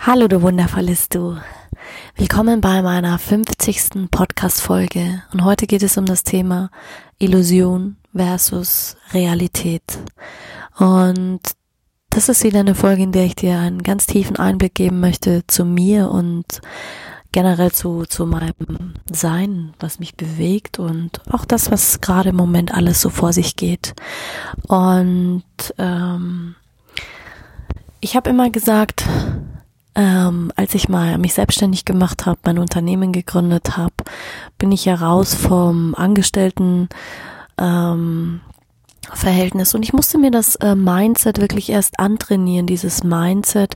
Hallo, du wundervolles Du. Willkommen bei meiner 50. Podcast-Folge. Und heute geht es um das Thema Illusion versus Realität. Und das ist wieder eine Folge, in der ich dir einen ganz tiefen Einblick geben möchte zu mir und generell zu, zu meinem Sein, was mich bewegt und auch das, was gerade im Moment alles so vor sich geht. Und ähm, ich habe immer gesagt, ähm, als ich mal mich selbstständig gemacht habe, mein Unternehmen gegründet habe, bin ich ja raus vom Angestellten ähm, Verhältnis. Und ich musste mir das äh, Mindset wirklich erst antrainieren, dieses Mindset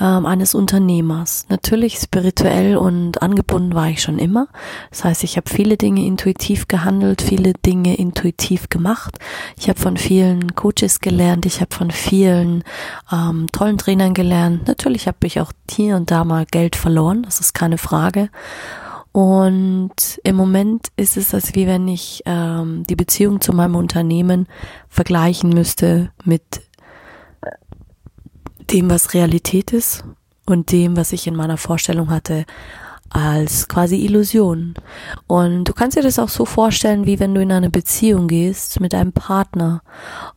ähm, eines Unternehmers. Natürlich spirituell und angebunden war ich schon immer. Das heißt, ich habe viele Dinge intuitiv gehandelt, viele Dinge intuitiv gemacht. Ich habe von vielen Coaches gelernt, ich habe von vielen ähm, tollen Trainern gelernt. Natürlich habe ich auch hier und da mal Geld verloren, das ist keine Frage. Und im Moment ist es, als wie wenn ich ähm, die Beziehung zu meinem Unternehmen vergleichen müsste mit dem, was Realität ist und dem, was ich in meiner Vorstellung hatte als quasi Illusion. Und du kannst dir das auch so vorstellen, wie wenn du in eine Beziehung gehst mit einem Partner.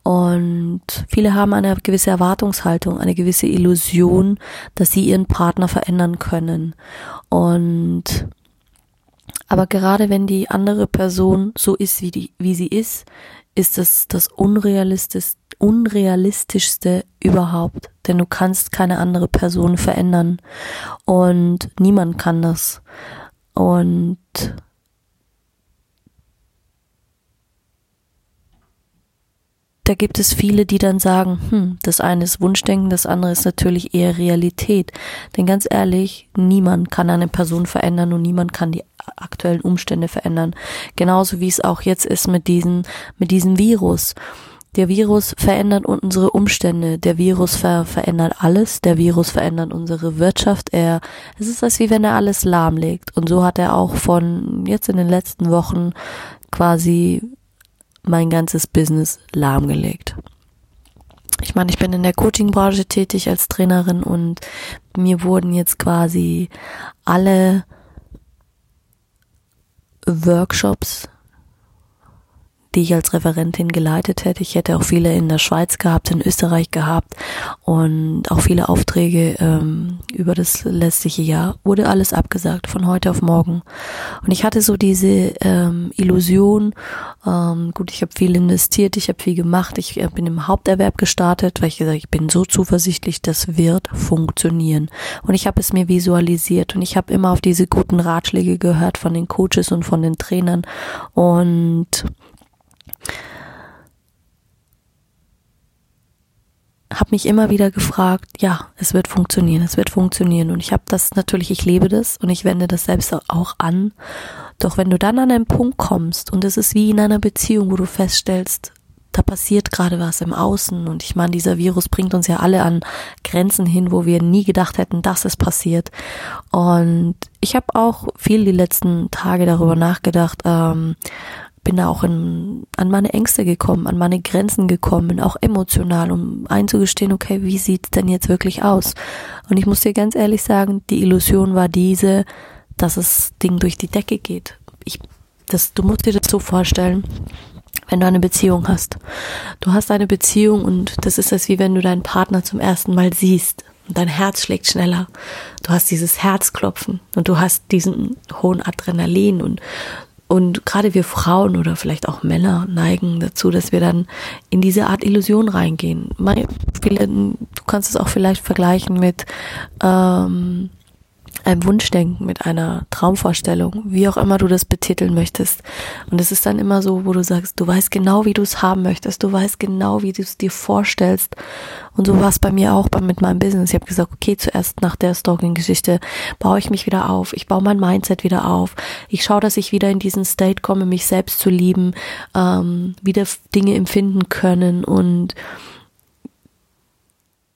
Und viele haben eine gewisse Erwartungshaltung, eine gewisse Illusion, dass sie ihren Partner verändern können. Und aber gerade wenn die andere Person so ist, wie, die, wie sie ist, ist es das unrealistisch, unrealistischste überhaupt. Denn du kannst keine andere Person verändern. Und niemand kann das. Und da gibt es viele, die dann sagen, hm, das eine ist Wunschdenken, das andere ist natürlich eher Realität. Denn ganz ehrlich, niemand kann eine Person verändern und niemand kann die aktuellen Umstände verändern. Genauso wie es auch jetzt ist mit diesem, mit diesem Virus. Der Virus verändert unsere Umstände. Der Virus ver verändert alles. Der Virus verändert unsere Wirtschaft. Er, es ist als wie wenn er alles lahmlegt. Und so hat er auch von jetzt in den letzten Wochen quasi mein ganzes Business lahmgelegt. Ich meine, ich bin in der Coaching-Branche tätig als Trainerin und mir wurden jetzt quasi alle Workshops die ich als Referentin geleitet hätte. Ich hätte auch viele in der Schweiz gehabt, in Österreich gehabt und auch viele Aufträge ähm, über das letzte Jahr. Wurde alles abgesagt von heute auf morgen. Und ich hatte so diese ähm, Illusion, ähm, gut, ich habe viel investiert, ich habe viel gemacht, ich äh, bin im Haupterwerb gestartet, weil ich gesagt ich bin so zuversichtlich, das wird funktionieren. Und ich habe es mir visualisiert und ich habe immer auf diese guten Ratschläge gehört von den Coaches und von den Trainern und habe mich immer wieder gefragt, ja, es wird funktionieren, es wird funktionieren. Und ich habe das natürlich, ich lebe das und ich wende das selbst auch an. Doch wenn du dann an einen Punkt kommst und es ist wie in einer Beziehung, wo du feststellst, da passiert gerade was im Außen und ich meine, dieser Virus bringt uns ja alle an Grenzen hin, wo wir nie gedacht hätten, dass es passiert. Und ich habe auch viel die letzten Tage darüber nachgedacht, ähm, bin auch in, an meine Ängste gekommen, an meine Grenzen gekommen, auch emotional, um einzugestehen, okay, wie sieht's denn jetzt wirklich aus? Und ich muss dir ganz ehrlich sagen, die Illusion war diese, dass das Ding durch die Decke geht. Ich, das, du musst dir das so vorstellen, wenn du eine Beziehung hast. Du hast eine Beziehung und das ist es wie wenn du deinen Partner zum ersten Mal siehst und dein Herz schlägt schneller. Du hast dieses Herzklopfen und du hast diesen hohen Adrenalin und und gerade wir Frauen oder vielleicht auch Männer neigen dazu, dass wir dann in diese Art Illusion reingehen. Du kannst es auch vielleicht vergleichen mit ähm, einem Wunschdenken, mit einer Traumvorstellung, wie auch immer du das betiteln möchtest. Und es ist dann immer so, wo du sagst, du weißt genau, wie du es haben möchtest, du weißt genau, wie du es dir vorstellst. Und so war es bei mir auch mit meinem Business. Ich habe gesagt, okay, zuerst nach der Stalking-Geschichte baue ich mich wieder auf, ich baue mein Mindset wieder auf, ich schaue, dass ich wieder in diesen State komme, mich selbst zu lieben, ähm, wieder Dinge empfinden können und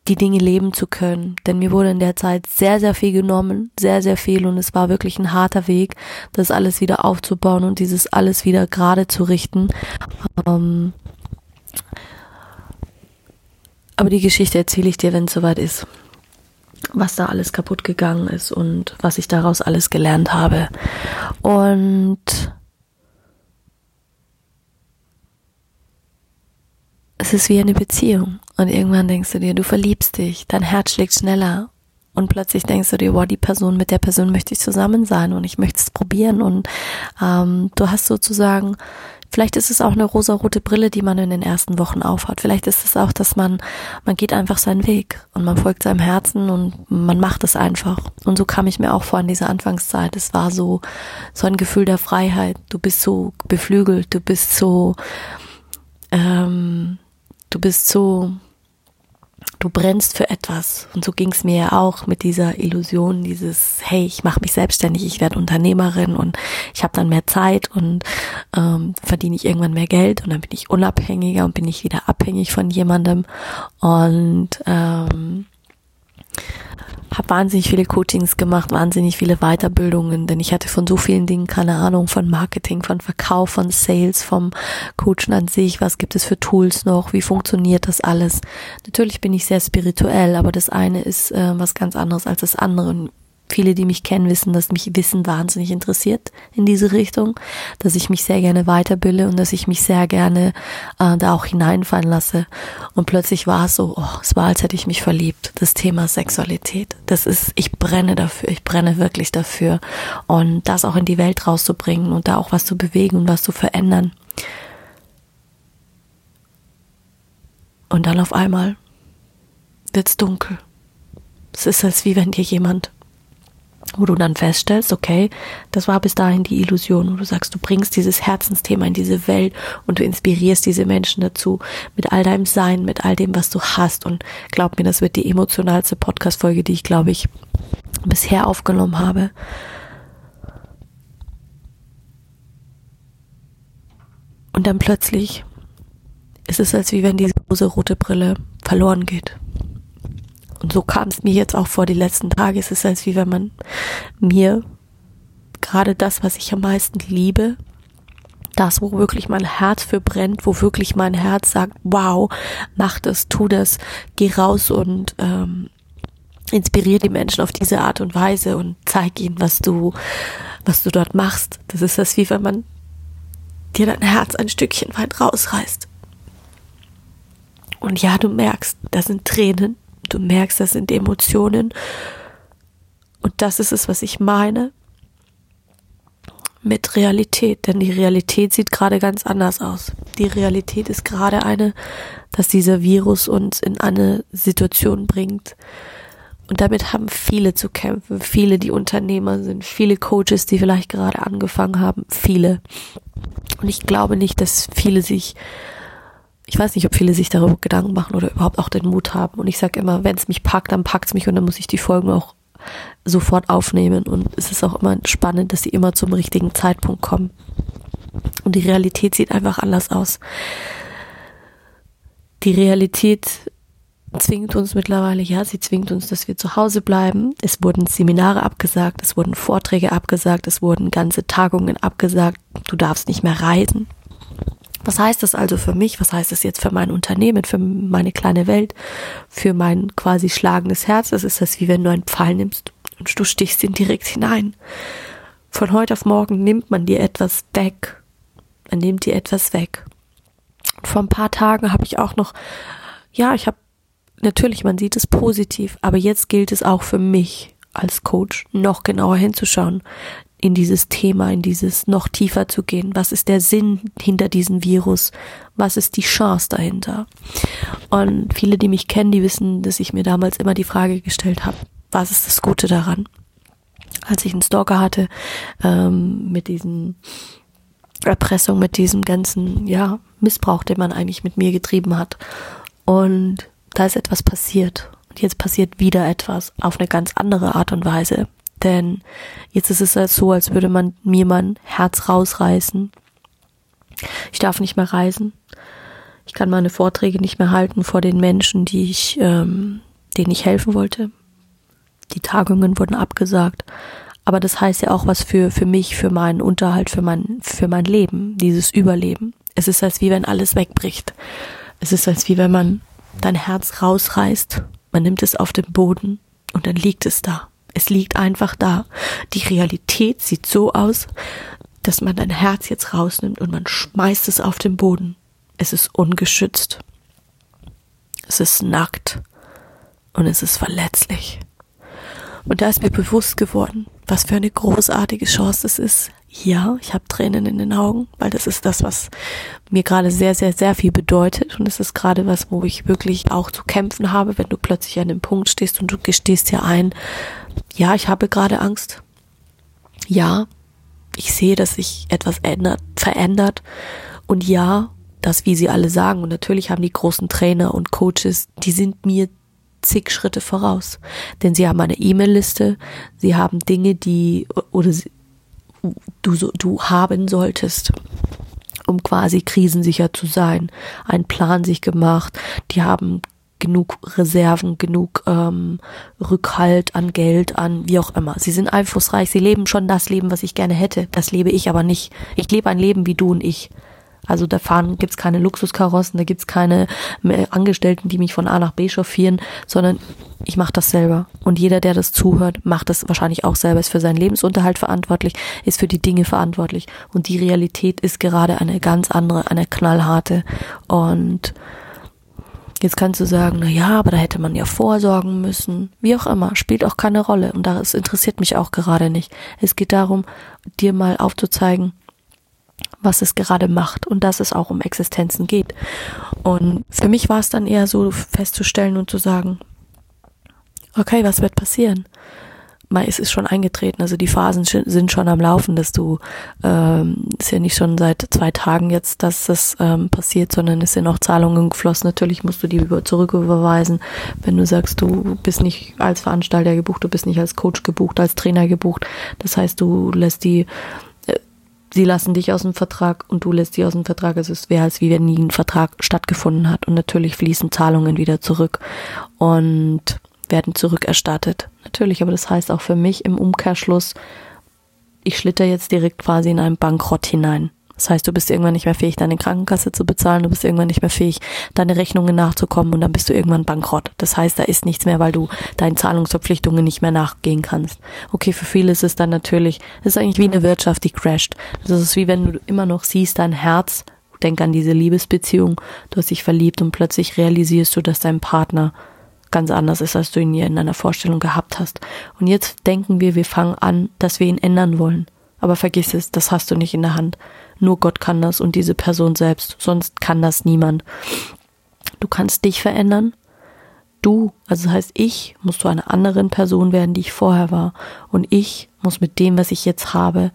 die Dinge leben zu können. Denn mir wurde in der Zeit sehr, sehr viel genommen, sehr, sehr viel und es war wirklich ein harter Weg, das alles wieder aufzubauen und dieses alles wieder gerade zu richten. Ähm aber die Geschichte erzähle ich dir, wenn es soweit ist. Was da alles kaputt gegangen ist und was ich daraus alles gelernt habe. Und es ist wie eine Beziehung. Und irgendwann denkst du dir, du verliebst dich, dein Herz schlägt schneller. Und plötzlich denkst du dir, wow, die Person, mit der Person möchte ich zusammen sein und ich möchte es probieren. Und ähm, du hast sozusagen, vielleicht ist es auch eine rosarote Brille, die man in den ersten Wochen aufhat. Vielleicht ist es auch, dass man, man geht einfach seinen Weg und man folgt seinem Herzen und man macht es einfach. Und so kam ich mir auch vor in dieser Anfangszeit. Es war so, so ein Gefühl der Freiheit. Du bist so beflügelt, du bist so, ähm, du bist so, du brennst für etwas. Und so ging es mir ja auch mit dieser Illusion, dieses, hey, ich mache mich selbstständig, ich werde Unternehmerin und ich habe dann mehr Zeit und ähm, verdiene ich irgendwann mehr Geld und dann bin ich unabhängiger und bin ich wieder abhängig von jemandem. Und ähm, habe wahnsinnig viele Coachings gemacht, wahnsinnig viele Weiterbildungen, denn ich hatte von so vielen Dingen keine Ahnung, von Marketing, von Verkauf, von Sales, vom Coachen an sich, was gibt es für Tools noch, wie funktioniert das alles. Natürlich bin ich sehr spirituell, aber das eine ist äh, was ganz anderes als das andere viele, die mich kennen, wissen, dass mich Wissen wahnsinnig interessiert in diese Richtung, dass ich mich sehr gerne weiterbilde und dass ich mich sehr gerne äh, da auch hineinfallen lasse. Und plötzlich war es so, oh, es war, als hätte ich mich verliebt. Das Thema Sexualität. Das ist, ich brenne dafür, ich brenne wirklich dafür. Und das auch in die Welt rauszubringen und da auch was zu bewegen und was zu verändern. Und dann auf einmal wird's dunkel. Es ist, als wie wenn dir jemand wo du dann feststellst, okay, das war bis dahin die Illusion, wo du sagst, du bringst dieses Herzensthema in diese Welt und du inspirierst diese Menschen dazu mit all deinem Sein, mit all dem, was du hast und glaub mir, das wird die emotionalste Podcast-Folge, die ich, glaube ich, bisher aufgenommen habe. Und dann plötzlich ist es, als wie wenn diese große rote Brille verloren geht. Und so kam es mir jetzt auch vor die letzten Tage. Es ist, als wie wenn man mir gerade das, was ich am meisten liebe, das, wo wirklich mein Herz für brennt, wo wirklich mein Herz sagt, wow, mach das, tu das, geh raus und ähm, inspiriere die Menschen auf diese Art und Weise und zeig ihnen, was du, was du dort machst. Das ist das, wie wenn man dir dein Herz ein Stückchen weit rausreißt. Und ja, du merkst, da sind Tränen, Du merkst, das sind Emotionen. Und das ist es, was ich meine mit Realität. Denn die Realität sieht gerade ganz anders aus. Die Realität ist gerade eine, dass dieser Virus uns in eine Situation bringt. Und damit haben viele zu kämpfen. Viele, die Unternehmer sind. Viele Coaches, die vielleicht gerade angefangen haben. Viele. Und ich glaube nicht, dass viele sich ich weiß nicht, ob viele sich darüber Gedanken machen oder überhaupt auch den Mut haben. Und ich sage immer, wenn es mich packt, dann packt es mich und dann muss ich die Folgen auch sofort aufnehmen. Und es ist auch immer spannend, dass sie immer zum richtigen Zeitpunkt kommen. Und die Realität sieht einfach anders aus. Die Realität zwingt uns mittlerweile, ja, sie zwingt uns, dass wir zu Hause bleiben. Es wurden Seminare abgesagt, es wurden Vorträge abgesagt, es wurden ganze Tagungen abgesagt. Du darfst nicht mehr reisen. Was heißt das also für mich? Was heißt das jetzt für mein Unternehmen, für meine kleine Welt, für mein quasi schlagendes Herz? Das ist das wie wenn du einen Pfeil nimmst und du stichst ihn direkt hinein. Von heute auf morgen nimmt man dir etwas weg. Man nimmt dir etwas weg. vor ein paar Tagen habe ich auch noch, ja, ich habe natürlich, man sieht es positiv, aber jetzt gilt es auch für mich als Coach noch genauer hinzuschauen, in dieses Thema, in dieses noch tiefer zu gehen. Was ist der Sinn hinter diesem Virus? Was ist die Chance dahinter? Und viele, die mich kennen, die wissen, dass ich mir damals immer die Frage gestellt habe, was ist das Gute daran? als ich einen Stalker hatte, ähm, mit diesen Erpressung, mit diesem ganzen, ja, Missbrauch, den man eigentlich mit mir getrieben hat. Und da ist etwas passiert. Und jetzt passiert wieder etwas auf eine ganz andere Art und Weise. Denn jetzt ist es halt so, als würde man mir mein Herz rausreißen. Ich darf nicht mehr reisen. Ich kann meine Vorträge nicht mehr halten vor den Menschen, die ich, ähm, denen ich helfen wollte. Die Tagungen wurden abgesagt. Aber das heißt ja auch was für, für mich, für meinen Unterhalt, für mein, für mein Leben, dieses Überleben. Es ist als wie wenn alles wegbricht. Es ist als wie wenn man dein Herz rausreißt, man nimmt es auf den Boden und dann liegt es da. Es liegt einfach da. Die Realität sieht so aus, dass man dein Herz jetzt rausnimmt und man schmeißt es auf den Boden. Es ist ungeschützt. Es ist nackt und es ist verletzlich. Und da ist mir bewusst geworden, was für eine großartige Chance es ist. Ja, ich habe Tränen in den Augen, weil das ist das, was mir gerade sehr, sehr, sehr viel bedeutet. Und es ist gerade was, wo ich wirklich auch zu kämpfen habe, wenn du plötzlich an dem Punkt stehst und du gestehst dir ein, ja, ich habe gerade Angst. Ja, ich sehe, dass sich etwas ändert, verändert. Und ja, das, wie sie alle sagen, und natürlich haben die großen Trainer und Coaches, die sind mir zig Schritte voraus. Denn sie haben eine E-Mail-Liste, sie haben Dinge, die oder du, du haben solltest, um quasi krisensicher zu sein, einen Plan sich gemacht, die haben genug Reserven, genug ähm, Rückhalt an Geld, an wie auch immer. Sie sind einflussreich, sie leben schon das Leben, was ich gerne hätte. Das lebe ich aber nicht. Ich lebe ein Leben wie du und ich. Also da fahren gibt's keine Luxuskarossen, da gibt's keine Angestellten, die mich von A nach B chauffieren, sondern ich mache das selber. Und jeder, der das zuhört, macht das wahrscheinlich auch selber, ist für seinen Lebensunterhalt verantwortlich, ist für die Dinge verantwortlich. Und die Realität ist gerade eine ganz andere, eine knallharte. Und Jetzt kannst du sagen, na ja, aber da hätte man ja vorsorgen müssen. Wie auch immer, spielt auch keine Rolle. Und das interessiert mich auch gerade nicht. Es geht darum, dir mal aufzuzeigen, was es gerade macht und dass es auch um Existenzen geht. Und für mich war es dann eher so festzustellen und zu sagen, okay, was wird passieren? Mal ist es schon eingetreten, also die Phasen sind schon am Laufen, dass du, ähm, ist ja nicht schon seit zwei Tagen jetzt, dass das ähm, passiert, sondern es sind auch Zahlungen geflossen. Natürlich musst du die über, zurücküberweisen, wenn du sagst, du bist nicht als Veranstalter gebucht, du bist nicht als Coach gebucht, als Trainer gebucht. Das heißt, du lässt die sie lassen dich aus dem Vertrag und du lässt sie aus dem Vertrag. Also es wäre, als wie wenn nie ein Vertrag stattgefunden hat. Und natürlich fließen Zahlungen wieder zurück und werden zurückerstattet. Natürlich, aber das heißt auch für mich im Umkehrschluss, ich schlitter jetzt direkt quasi in einen Bankrott hinein. Das heißt, du bist irgendwann nicht mehr fähig, deine Krankenkasse zu bezahlen, du bist irgendwann nicht mehr fähig, deine Rechnungen nachzukommen und dann bist du irgendwann bankrott. Das heißt, da ist nichts mehr, weil du deinen Zahlungsverpflichtungen nicht mehr nachgehen kannst. Okay, für viele ist es dann natürlich, es ist eigentlich wie eine Wirtschaft, die crasht. Das ist wie wenn du immer noch siehst, dein Herz, denk an diese Liebesbeziehung, du hast dich verliebt und plötzlich realisierst du, dass dein Partner ganz anders ist, als du ihn hier in deiner Vorstellung gehabt hast. Und jetzt denken wir, wir fangen an, dass wir ihn ändern wollen. Aber vergiss es, das hast du nicht in der Hand. Nur Gott kann das und diese Person selbst. Sonst kann das niemand. Du kannst dich verändern. Du, also das heißt, ich muss zu einer anderen Person werden, die ich vorher war. Und ich muss mit dem, was ich jetzt habe,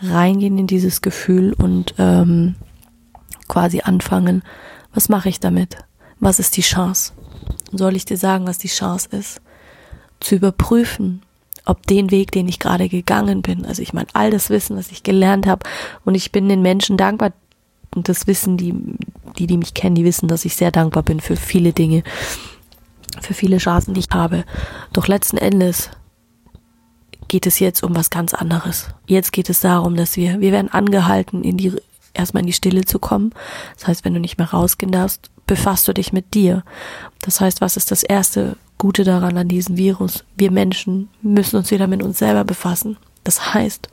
reingehen in dieses Gefühl und ähm, quasi anfangen, was mache ich damit? Was ist die Chance? Soll ich dir sagen, was die Chance ist? Zu überprüfen, ob den Weg, den ich gerade gegangen bin, also ich meine, all das Wissen, was ich gelernt habe, und ich bin den Menschen dankbar, und das wissen die, die, die mich kennen, die wissen, dass ich sehr dankbar bin für viele Dinge, für viele Chancen, die ich habe. Doch letzten Endes geht es jetzt um was ganz anderes. Jetzt geht es darum, dass wir, wir werden angehalten, in die, erstmal in die Stille zu kommen. Das heißt, wenn du nicht mehr rausgehen darfst, befasst du dich mit dir. Das heißt, was ist das erste Gute daran an diesem Virus. Wir Menschen müssen uns wieder mit uns selber befassen. Das heißt,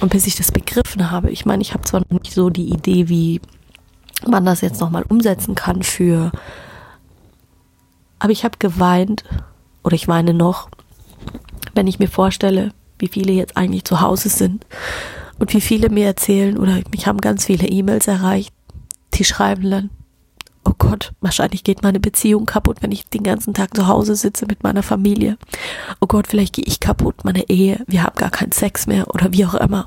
und bis ich das begriffen habe, ich meine, ich habe zwar noch nicht so die Idee, wie man das jetzt nochmal umsetzen kann für, aber ich habe geweint oder ich weine noch, wenn ich mir vorstelle, wie viele jetzt eigentlich zu Hause sind und wie viele mir erzählen oder mich haben ganz viele E-Mails erreicht, die schreiben dann, oh Gott, wahrscheinlich geht meine Beziehung kaputt, wenn ich den ganzen Tag zu Hause sitze mit meiner Familie. Oh Gott, vielleicht gehe ich kaputt, meine Ehe, wir haben gar keinen Sex mehr oder wie auch immer.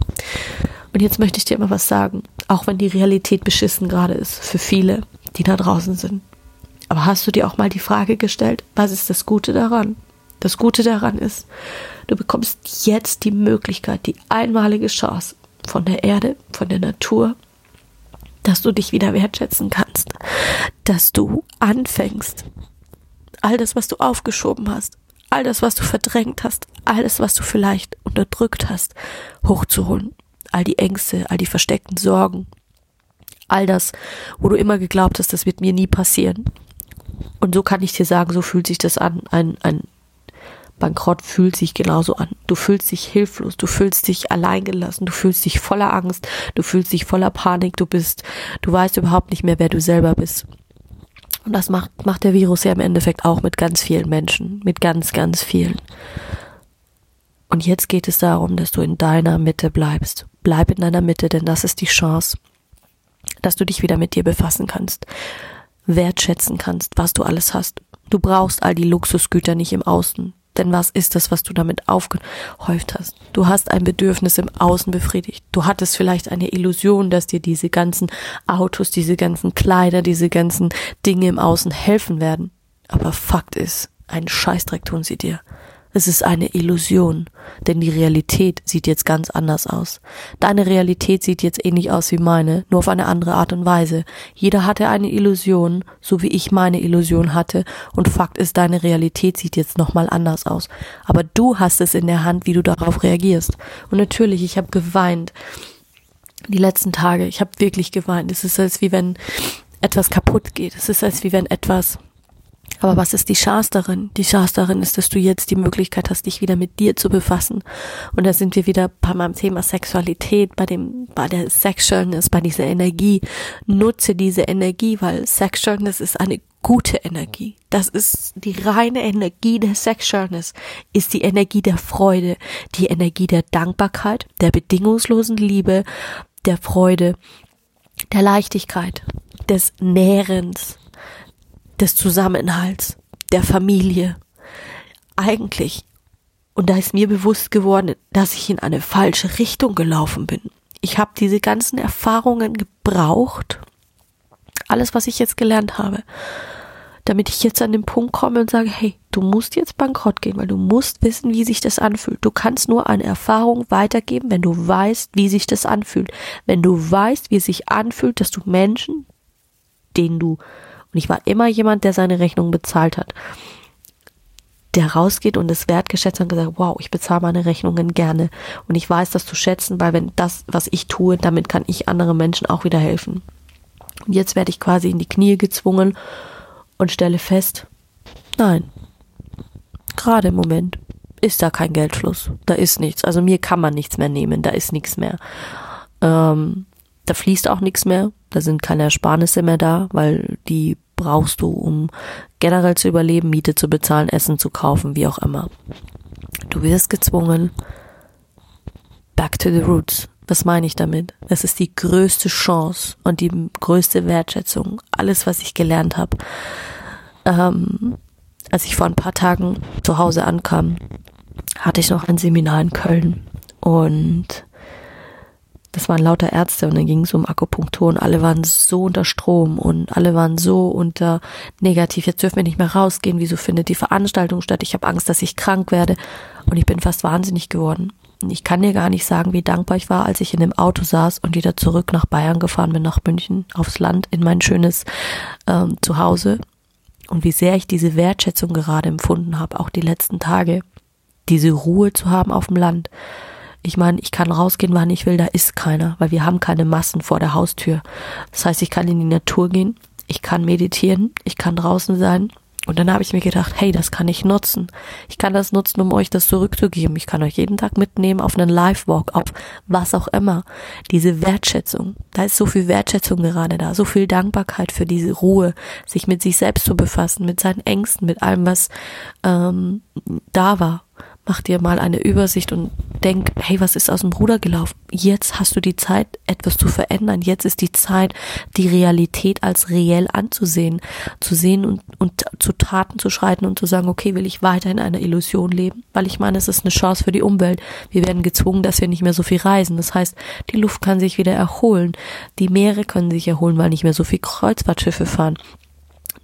Und jetzt möchte ich dir mal was sagen, auch wenn die Realität beschissen gerade ist für viele, die da draußen sind. Aber hast du dir auch mal die Frage gestellt, was ist das Gute daran? Das Gute daran ist, du bekommst jetzt die Möglichkeit, die einmalige Chance von der Erde, von der Natur, dass du dich wieder wertschätzen kannst, dass du anfängst, all das, was du aufgeschoben hast, all das, was du verdrängt hast, alles, was du vielleicht unterdrückt hast, hochzuholen. All die Ängste, all die versteckten Sorgen, all das, wo du immer geglaubt hast, das wird mir nie passieren. Und so kann ich dir sagen, so fühlt sich das an, ein, ein Bankrott fühlt sich genauso an. Du fühlst dich hilflos, du fühlst dich alleingelassen, du fühlst dich voller Angst, du fühlst dich voller Panik, du bist, du weißt überhaupt nicht mehr, wer du selber bist. Und das macht, macht der Virus ja im Endeffekt auch mit ganz vielen Menschen, mit ganz, ganz vielen. Und jetzt geht es darum, dass du in deiner Mitte bleibst. Bleib in deiner Mitte, denn das ist die Chance, dass du dich wieder mit dir befassen kannst, wertschätzen kannst, was du alles hast. Du brauchst all die Luxusgüter nicht im Außen. Denn was ist das, was du damit aufgehäuft hast? Du hast ein Bedürfnis im Außen befriedigt. Du hattest vielleicht eine Illusion, dass dir diese ganzen Autos, diese ganzen Kleider, diese ganzen Dinge im Außen helfen werden. Aber Fakt ist, einen Scheißdreck tun sie dir. Es ist eine Illusion, denn die Realität sieht jetzt ganz anders aus. Deine Realität sieht jetzt ähnlich aus wie meine, nur auf eine andere Art und Weise. Jeder hatte eine Illusion, so wie ich meine Illusion hatte, und Fakt ist, deine Realität sieht jetzt nochmal anders aus. Aber du hast es in der Hand, wie du darauf reagierst. Und natürlich, ich habe geweint. Die letzten Tage, ich habe wirklich geweint. Es ist als wie wenn etwas kaputt geht. Es ist als wie wenn etwas aber was ist die Chance darin? Die Chance darin ist, dass du jetzt die Möglichkeit hast, dich wieder mit dir zu befassen. Und da sind wir wieder bei meinem Thema Sexualität, bei dem, bei der Sexualness, bei dieser Energie. Nutze diese Energie, weil Sexualness ist eine gute Energie. Das ist die reine Energie der Sexualness, ist die Energie der Freude, die Energie der Dankbarkeit, der bedingungslosen Liebe, der Freude, der Leichtigkeit, des Nährens, des Zusammenhalts, der Familie. Eigentlich, und da ist mir bewusst geworden, dass ich in eine falsche Richtung gelaufen bin. Ich habe diese ganzen Erfahrungen gebraucht, alles, was ich jetzt gelernt habe, damit ich jetzt an den Punkt komme und sage, hey, du musst jetzt bankrott gehen, weil du musst wissen, wie sich das anfühlt. Du kannst nur eine Erfahrung weitergeben, wenn du weißt, wie sich das anfühlt. Wenn du weißt, wie es sich anfühlt, dass du Menschen, denen du und ich war immer jemand, der seine Rechnung bezahlt hat. Der rausgeht und es wertgeschätzt hat und gesagt, wow, ich bezahle meine Rechnungen gerne. Und ich weiß das zu schätzen, weil wenn das, was ich tue, damit kann ich anderen Menschen auch wieder helfen. Und jetzt werde ich quasi in die Knie gezwungen und stelle fest, nein, gerade im Moment ist da kein Geldfluss. Da ist nichts. Also mir kann man nichts mehr nehmen. Da ist nichts mehr. Ähm, da fließt auch nichts mehr. Da sind keine Ersparnisse mehr da, weil die brauchst du, um generell zu überleben, Miete zu bezahlen, Essen zu kaufen, wie auch immer. Du wirst gezwungen, back to the roots. Was meine ich damit? Es ist die größte Chance und die größte Wertschätzung. Alles, was ich gelernt habe. Ähm, als ich vor ein paar Tagen zu Hause ankam, hatte ich noch ein Seminar in Köln und das waren lauter Ärzte und dann ging es um Akupunktur und alle waren so unter Strom und alle waren so unter negativ. Jetzt dürfen wir nicht mehr rausgehen. Wieso findet die Veranstaltung statt? Ich habe Angst, dass ich krank werde und ich bin fast wahnsinnig geworden. Und ich kann dir gar nicht sagen, wie dankbar ich war, als ich in dem Auto saß und wieder zurück nach Bayern gefahren bin, nach München, aufs Land, in mein schönes ähm, Zuhause. Und wie sehr ich diese Wertschätzung gerade empfunden habe, auch die letzten Tage. Diese Ruhe zu haben auf dem Land ich meine, ich kann rausgehen, wann ich will, da ist keiner, weil wir haben keine Massen vor der Haustür. Das heißt, ich kann in die Natur gehen, ich kann meditieren, ich kann draußen sein. Und dann habe ich mir gedacht, hey, das kann ich nutzen. Ich kann das nutzen, um euch das zurückzugeben. Ich kann euch jeden Tag mitnehmen auf einen Live-Walk, auf was auch immer. Diese Wertschätzung. Da ist so viel Wertschätzung gerade da, so viel Dankbarkeit für diese Ruhe, sich mit sich selbst zu befassen, mit seinen Ängsten, mit allem, was ähm, da war. Mach dir mal eine Übersicht und denk, hey, was ist aus dem Ruder gelaufen? Jetzt hast du die Zeit, etwas zu verändern. Jetzt ist die Zeit, die Realität als reell anzusehen, zu sehen und, und zu Taten zu schreiten und zu sagen, okay, will ich weiter in einer Illusion leben? Weil ich meine, es ist eine Chance für die Umwelt. Wir werden gezwungen, dass wir nicht mehr so viel reisen. Das heißt, die Luft kann sich wieder erholen. Die Meere können sich erholen, weil nicht mehr so viel Kreuzfahrtschiffe fahren.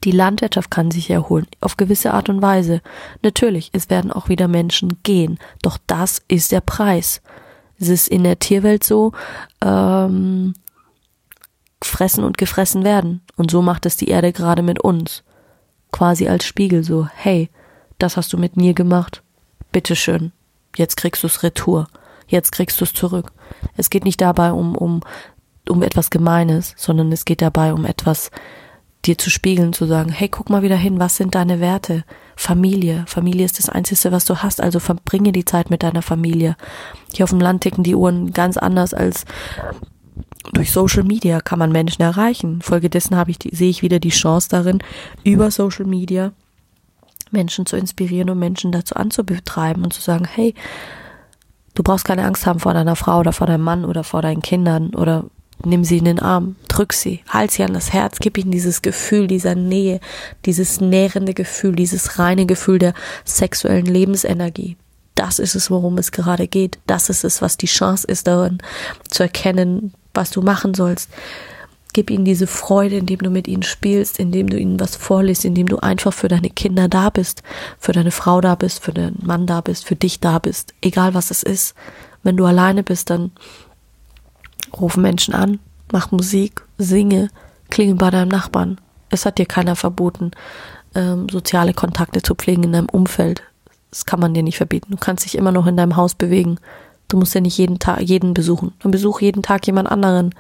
Die Landwirtschaft kann sich erholen, auf gewisse Art und Weise. Natürlich, es werden auch wieder Menschen gehen, doch das ist der Preis. Es ist in der Tierwelt so, ähm, fressen und gefressen werden. Und so macht es die Erde gerade mit uns. Quasi als Spiegel so, hey, das hast du mit mir gemacht. Bitteschön. Jetzt kriegst du's retour. Jetzt kriegst du's zurück. Es geht nicht dabei um, um, um etwas Gemeines, sondern es geht dabei um etwas, dir zu spiegeln, zu sagen, hey, guck mal wieder hin, was sind deine Werte? Familie. Familie ist das Einzige, was du hast, also verbringe die Zeit mit deiner Familie. Hier auf dem Land ticken die Uhren ganz anders als durch Social Media kann man Menschen erreichen. Folgedessen habe ich die, sehe ich wieder die Chance darin, über Social Media Menschen zu inspirieren und Menschen dazu anzubetreiben und zu sagen, hey, du brauchst keine Angst haben vor deiner Frau oder vor deinem Mann oder vor deinen Kindern oder nimm sie in den Arm, drück sie, halt sie an das Herz, gib ihnen dieses Gefühl dieser Nähe, dieses nährende Gefühl, dieses reine Gefühl der sexuellen Lebensenergie. Das ist es, worum es gerade geht. Das ist es, was die Chance ist darin, zu erkennen, was du machen sollst. Gib ihnen diese Freude, indem du mit ihnen spielst, indem du ihnen was vorliest, indem du einfach für deine Kinder da bist, für deine Frau da bist, für deinen Mann da bist, für dich da bist, egal was es ist. Wenn du alleine bist, dann Ruf Menschen an, mach Musik, singe, klinge bei deinem Nachbarn. Es hat dir keiner verboten, ähm, soziale Kontakte zu pflegen in deinem Umfeld. Das kann man dir nicht verbieten. Du kannst dich immer noch in deinem Haus bewegen. Du musst ja nicht jeden Tag jeden besuchen. Dann besuch jeden Tag jemand anderen.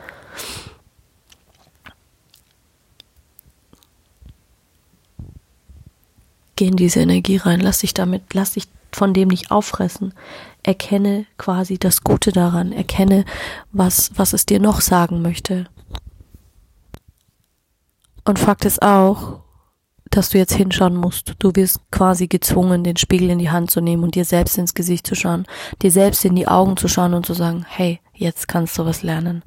Geh in diese Energie rein, lass dich damit, lass dich von dem nicht auffressen. Erkenne quasi das Gute daran. Erkenne, was, was es dir noch sagen möchte. Und Fakt ist auch, dass du jetzt hinschauen musst. Du wirst quasi gezwungen, den Spiegel in die Hand zu nehmen und dir selbst ins Gesicht zu schauen, dir selbst in die Augen zu schauen und zu sagen, hey, jetzt kannst du was lernen.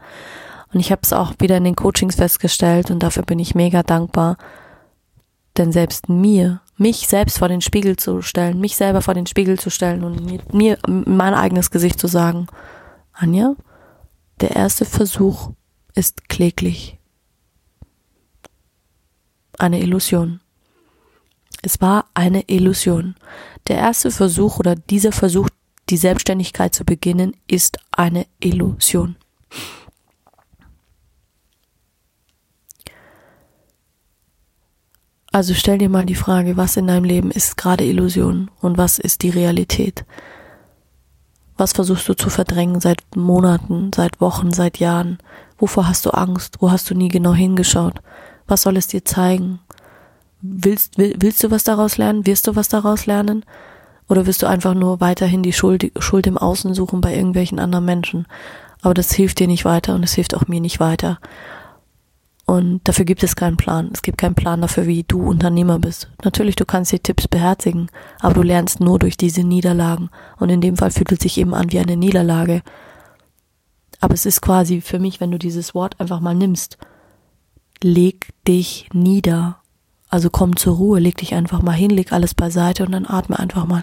Und ich habe es auch wieder in den Coachings festgestellt und dafür bin ich mega dankbar, denn selbst mir mich selbst vor den Spiegel zu stellen, mich selber vor den Spiegel zu stellen und mir, mir mein eigenes Gesicht zu sagen, Anja, der erste Versuch ist kläglich. Eine Illusion. Es war eine Illusion. Der erste Versuch oder dieser Versuch, die Selbstständigkeit zu beginnen, ist eine Illusion. Also stell dir mal die Frage, was in deinem Leben ist gerade Illusion und was ist die Realität? Was versuchst du zu verdrängen seit Monaten, seit Wochen, seit Jahren? Wovor hast du Angst? Wo hast du nie genau hingeschaut? Was soll es dir zeigen? Willst, will, willst du was daraus lernen? Wirst du was daraus lernen? Oder wirst du einfach nur weiterhin die Schuld, Schuld im Außen suchen bei irgendwelchen anderen Menschen? Aber das hilft dir nicht weiter und es hilft auch mir nicht weiter. Und dafür gibt es keinen Plan. Es gibt keinen Plan dafür, wie du Unternehmer bist. Natürlich, du kannst die Tipps beherzigen, aber du lernst nur durch diese Niederlagen. Und in dem Fall fühlt es sich eben an wie eine Niederlage. Aber es ist quasi für mich, wenn du dieses Wort einfach mal nimmst, leg dich nieder. Also komm zur Ruhe, leg dich einfach mal hin, leg alles beiseite und dann atme einfach mal.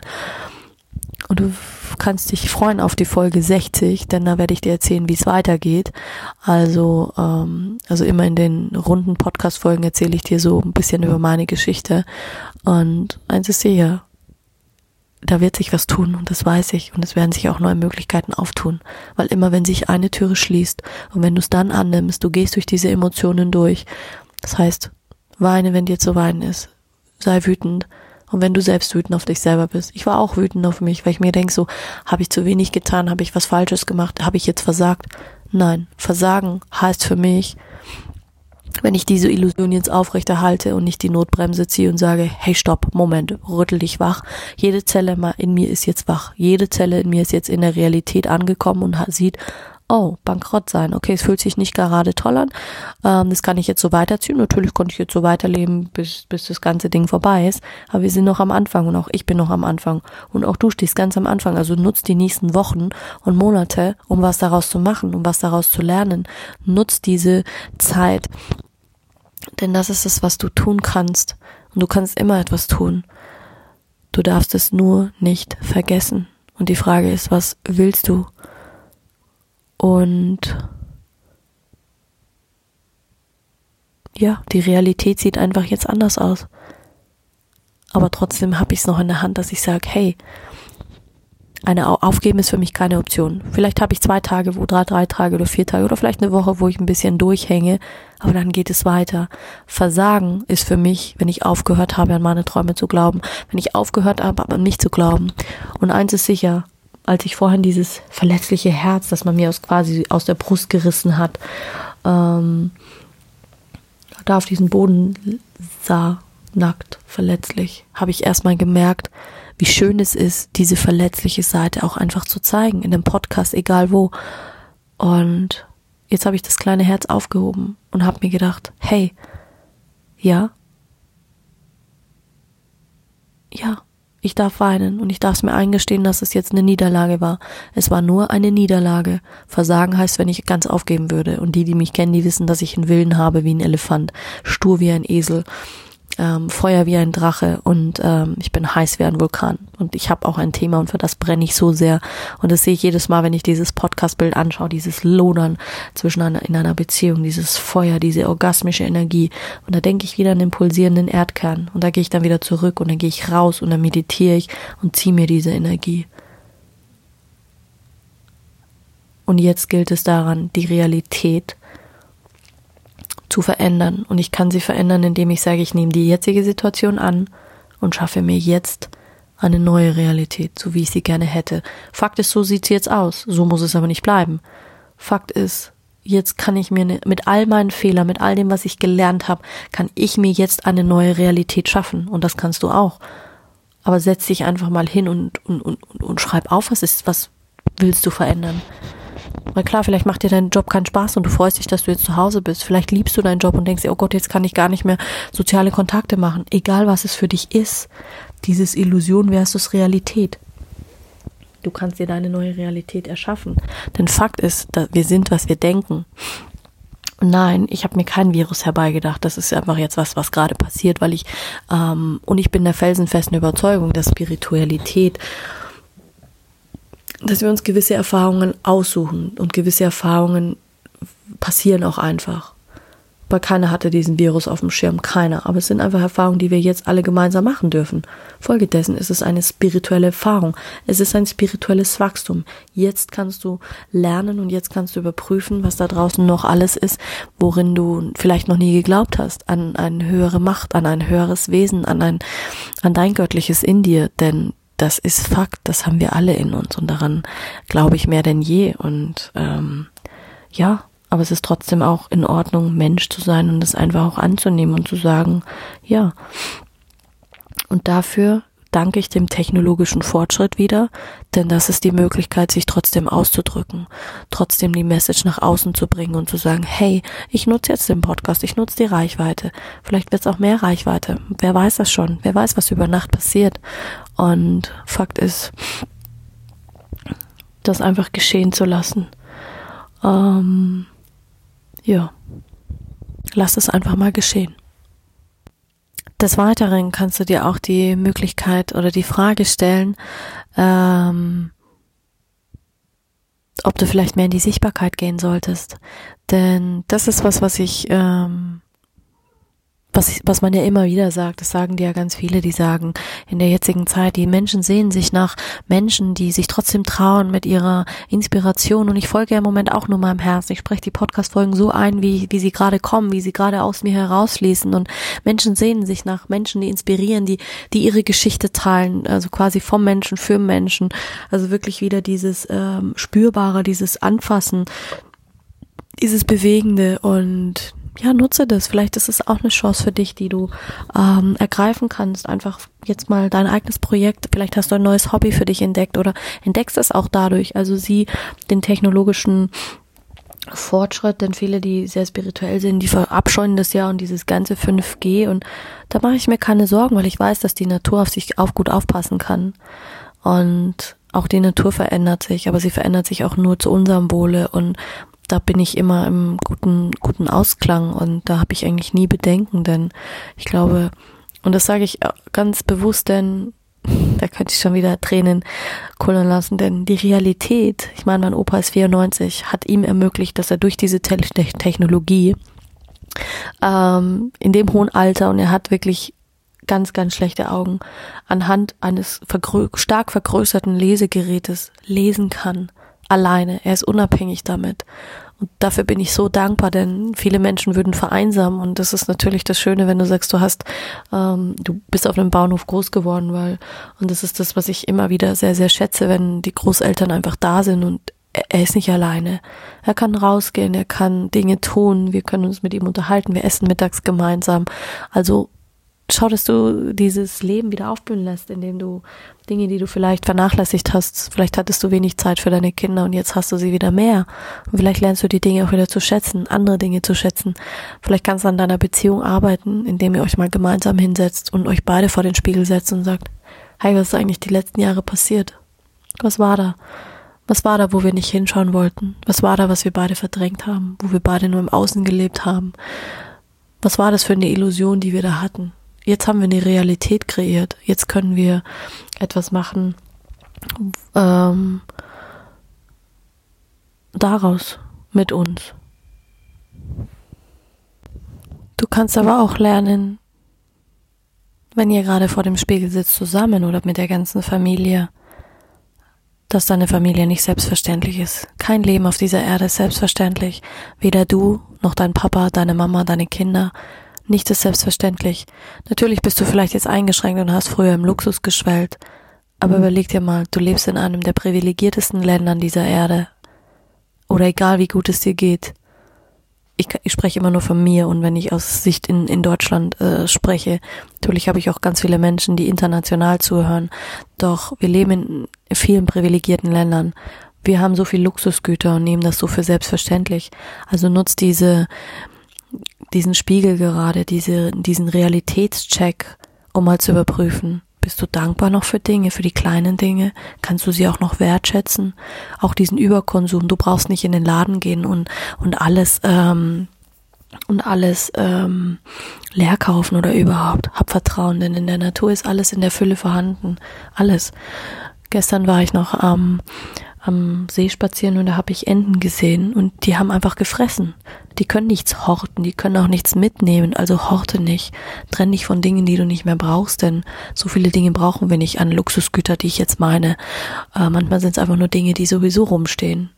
Und du kannst dich freuen auf die Folge 60, denn da werde ich dir erzählen, wie es weitergeht. Also, ähm, also immer in den runden Podcast-Folgen erzähle ich dir so ein bisschen über meine Geschichte. Und eins ist sicher, da wird sich was tun und das weiß ich und es werden sich auch neue Möglichkeiten auftun, weil immer wenn sich eine Türe schließt und wenn du es dann annimmst, du gehst durch diese Emotionen durch. Das heißt, weine, wenn dir zu weinen ist, sei wütend, und wenn du selbst wütend auf dich selber bist. Ich war auch wütend auf mich, weil ich mir denke, so, habe ich zu wenig getan, habe ich was Falsches gemacht, habe ich jetzt versagt? Nein, Versagen heißt für mich, wenn ich diese Illusion jetzt aufrechterhalte und nicht die Notbremse ziehe und sage, hey, stopp, Moment, rüttel dich wach. Jede Zelle in mir ist jetzt wach. Jede Zelle in mir ist jetzt in der Realität angekommen und sieht, oh, bankrott sein. Okay, es fühlt sich nicht gerade toll an. Ähm, das kann ich jetzt so weiterziehen. Natürlich konnte ich jetzt so weiterleben, bis, bis das ganze Ding vorbei ist. Aber wir sind noch am Anfang und auch ich bin noch am Anfang. Und auch du stehst ganz am Anfang. Also nutzt die nächsten Wochen und Monate, um was daraus zu machen, um was daraus zu lernen. Nutzt diese Zeit. Denn das ist es, was du tun kannst. Und du kannst immer etwas tun. Du darfst es nur nicht vergessen. Und die Frage ist, was willst du? Und ja, die Realität sieht einfach jetzt anders aus. Aber trotzdem habe ich es noch in der Hand, dass ich sage, hey, eine Aufgeben ist für mich keine Option. Vielleicht habe ich zwei Tage, wo drei, drei Tage oder vier Tage oder vielleicht eine Woche, wo ich ein bisschen durchhänge, aber dann geht es weiter. Versagen ist für mich, wenn ich aufgehört habe, an meine Träume zu glauben, wenn ich aufgehört habe, an mich zu glauben. Und eins ist sicher, als ich vorhin dieses verletzliche Herz, das man mir aus quasi aus der Brust gerissen hat, ähm, da auf diesen Boden sah, nackt, verletzlich, habe ich erstmal gemerkt, wie schön es ist, diese verletzliche Seite auch einfach zu zeigen, in dem Podcast, egal wo. Und jetzt habe ich das kleine Herz aufgehoben und habe mir gedacht, hey, ja, ja, ich darf weinen und ich darf es mir eingestehen, dass es jetzt eine Niederlage war. Es war nur eine Niederlage. Versagen heißt, wenn ich ganz aufgeben würde. Und die, die mich kennen, die wissen, dass ich einen Willen habe wie ein Elefant, stur wie ein Esel ähm, Feuer wie ein Drache und ähm, ich bin heiß wie ein Vulkan. Und ich habe auch ein Thema und für das brenne ich so sehr. Und das sehe ich jedes Mal, wenn ich dieses Podcast-Bild anschaue, dieses Lodern zwischen einer, in einer Beziehung, dieses Feuer, diese orgasmische Energie. Und da denke ich wieder an den pulsierenden Erdkern. Und da gehe ich dann wieder zurück und dann gehe ich raus und dann meditiere ich und ziehe mir diese Energie. Und jetzt gilt es daran, die Realität zu verändern. Und ich kann sie verändern, indem ich sage, ich nehme die jetzige Situation an und schaffe mir jetzt eine neue Realität, so wie ich sie gerne hätte. Fakt ist, so sieht sie jetzt aus. So muss es aber nicht bleiben. Fakt ist, jetzt kann ich mir ne, mit all meinen Fehlern, mit all dem, was ich gelernt habe, kann ich mir jetzt eine neue Realität schaffen. Und das kannst du auch. Aber setz dich einfach mal hin und, und, und, und schreib auf, was ist, was willst du verändern? Weil klar, vielleicht macht dir dein Job keinen Spaß und du freust dich, dass du jetzt zu Hause bist. Vielleicht liebst du deinen Job und denkst dir, oh Gott, jetzt kann ich gar nicht mehr soziale Kontakte machen. Egal was es für dich ist, dieses Illusion versus Realität. Du kannst dir deine neue Realität erschaffen. Denn Fakt ist, wir sind, was wir denken. Nein, ich habe mir kein Virus herbeigedacht. Das ist einfach jetzt was, was gerade passiert, weil ich ähm, und ich bin der felsenfesten Überzeugung, dass Spiritualität dass wir uns gewisse Erfahrungen aussuchen und gewisse Erfahrungen passieren auch einfach. Weil keiner hatte diesen Virus auf dem Schirm, keiner. Aber es sind einfach Erfahrungen, die wir jetzt alle gemeinsam machen dürfen. Folgedessen ist es eine spirituelle Erfahrung. Es ist ein spirituelles Wachstum. Jetzt kannst du lernen und jetzt kannst du überprüfen, was da draußen noch alles ist, worin du vielleicht noch nie geglaubt hast. An eine höhere Macht, an ein höheres Wesen, an ein, an dein göttliches in dir. Denn das ist Fakt, das haben wir alle in uns und daran glaube ich mehr denn je. Und ähm, ja, aber es ist trotzdem auch in Ordnung, Mensch zu sein und es einfach auch anzunehmen und zu sagen, ja. Und dafür danke ich dem technologischen Fortschritt wieder, denn das ist die Möglichkeit, sich trotzdem auszudrücken, trotzdem die Message nach außen zu bringen und zu sagen, hey, ich nutze jetzt den Podcast, ich nutze die Reichweite. Vielleicht wird es auch mehr Reichweite. Wer weiß das schon? Wer weiß, was über Nacht passiert? Und Fakt ist, das einfach geschehen zu lassen. Ähm, ja, lass es einfach mal geschehen. Des Weiteren kannst du dir auch die Möglichkeit oder die Frage stellen, ähm, ob du vielleicht mehr in die Sichtbarkeit gehen solltest. Denn das ist was, was ich ähm, was, was man ja immer wieder sagt, das sagen dir ja ganz viele, die sagen, in der jetzigen Zeit, die Menschen sehen sich nach Menschen, die sich trotzdem trauen mit ihrer Inspiration. Und ich folge ja im Moment auch nur meinem Herzen. Ich spreche die Podcast-Folgen so ein, wie, wie sie gerade kommen, wie sie gerade aus mir herausfließen. Und Menschen sehen sich nach Menschen, die inspirieren, die, die ihre Geschichte teilen, also quasi vom Menschen für Menschen, also wirklich wieder dieses ähm, Spürbare, dieses Anfassen, dieses Bewegende und ja, nutze das. Vielleicht ist es auch eine Chance für dich, die du ähm, ergreifen kannst. Einfach jetzt mal dein eigenes Projekt. Vielleicht hast du ein neues Hobby für dich entdeckt oder entdeckst es auch dadurch. Also sieh den technologischen Fortschritt, denn viele, die sehr spirituell sind, die verabscheuen das ja und dieses ganze 5G und da mache ich mir keine Sorgen, weil ich weiß, dass die Natur auf sich auf gut aufpassen kann. Und auch die Natur verändert sich, aber sie verändert sich auch nur zu unserem Wohle und da bin ich immer im guten, guten Ausklang und da habe ich eigentlich nie Bedenken, denn ich glaube, und das sage ich ganz bewusst, denn da könnte ich schon wieder Tränen kullern lassen, denn die Realität, ich meine, mein Opa ist 94, hat ihm ermöglicht, dass er durch diese Te Technologie ähm, in dem hohen Alter und er hat wirklich ganz, ganz schlechte Augen anhand eines vergrö stark vergrößerten Lesegerätes lesen kann. Alleine. Er ist unabhängig damit. Und dafür bin ich so dankbar, denn viele Menschen würden vereinsamen. Und das ist natürlich das Schöne, wenn du sagst, du hast, ähm, du bist auf einem Bauernhof groß geworden, weil, und das ist das, was ich immer wieder sehr, sehr schätze, wenn die Großeltern einfach da sind und er ist nicht alleine. Er kann rausgehen, er kann Dinge tun, wir können uns mit ihm unterhalten, wir essen mittags gemeinsam. Also schau, dass du dieses Leben wieder aufblühen lässt, indem du Dinge, die du vielleicht vernachlässigt hast, vielleicht hattest du wenig Zeit für deine Kinder und jetzt hast du sie wieder mehr. Und vielleicht lernst du die Dinge auch wieder zu schätzen, andere Dinge zu schätzen. Vielleicht kannst du an deiner Beziehung arbeiten, indem ihr euch mal gemeinsam hinsetzt und euch beide vor den Spiegel setzt und sagt, hey, was ist eigentlich die letzten Jahre passiert? Was war da? Was war da, wo wir nicht hinschauen wollten? Was war da, was wir beide verdrängt haben, wo wir beide nur im Außen gelebt haben? Was war das für eine Illusion, die wir da hatten? Jetzt haben wir eine Realität kreiert. Jetzt können wir etwas machen ähm, daraus mit uns. Du kannst aber auch lernen, wenn ihr gerade vor dem Spiegel sitzt zusammen oder mit der ganzen Familie, dass deine Familie nicht selbstverständlich ist. Kein Leben auf dieser Erde ist selbstverständlich. Weder du noch dein Papa, deine Mama, deine Kinder Nichts ist selbstverständlich. Natürlich bist du vielleicht jetzt eingeschränkt und hast früher im Luxus geschwellt. Aber mhm. überleg dir mal, du lebst in einem der privilegiertesten Länder dieser Erde. Oder egal wie gut es dir geht. Ich, ich spreche immer nur von mir und wenn ich aus Sicht in, in Deutschland äh, spreche, natürlich habe ich auch ganz viele Menschen, die international zuhören. Doch wir leben in vielen privilegierten Ländern. Wir haben so viel Luxusgüter und nehmen das so für selbstverständlich. Also nutzt diese diesen Spiegel gerade, diese, diesen Realitätscheck, um mal zu überprüfen. Bist du dankbar noch für Dinge, für die kleinen Dinge? Kannst du sie auch noch wertschätzen? Auch diesen Überkonsum. Du brauchst nicht in den Laden gehen und, und alles, ähm, und alles ähm, leer kaufen oder überhaupt. Hab Vertrauen, denn in der Natur ist alles in der Fülle vorhanden. Alles. Gestern war ich noch am am See spazieren und da habe ich Enten gesehen und die haben einfach gefressen. Die können nichts horten, die können auch nichts mitnehmen, also horte nicht. Trenn dich von Dingen, die du nicht mehr brauchst, denn so viele Dinge brauchen wir nicht an Luxusgüter, die ich jetzt meine. Äh, manchmal sind es einfach nur Dinge, die sowieso rumstehen.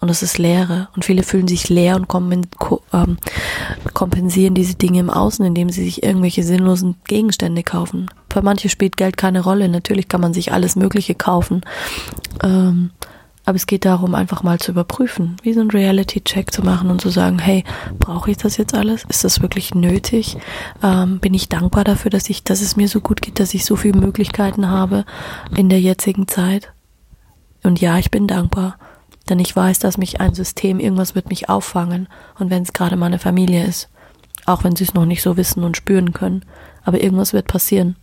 Und es ist Leere. Und viele fühlen sich leer und ähm, kompensieren diese Dinge im Außen, indem sie sich irgendwelche sinnlosen Gegenstände kaufen. Für manche spielt Geld keine Rolle. Natürlich kann man sich alles Mögliche kaufen. Ähm, aber es geht darum, einfach mal zu überprüfen, wie so ein Reality-Check zu machen und zu sagen, hey, brauche ich das jetzt alles? Ist das wirklich nötig? Ähm, bin ich dankbar dafür, dass ich, dass es mir so gut geht, dass ich so viele Möglichkeiten habe in der jetzigen Zeit? Und ja, ich bin dankbar. Denn ich weiß, dass mich ein System, irgendwas wird mich auffangen. Und wenn es gerade meine Familie ist. Auch wenn sie es noch nicht so wissen und spüren können. Aber irgendwas wird passieren.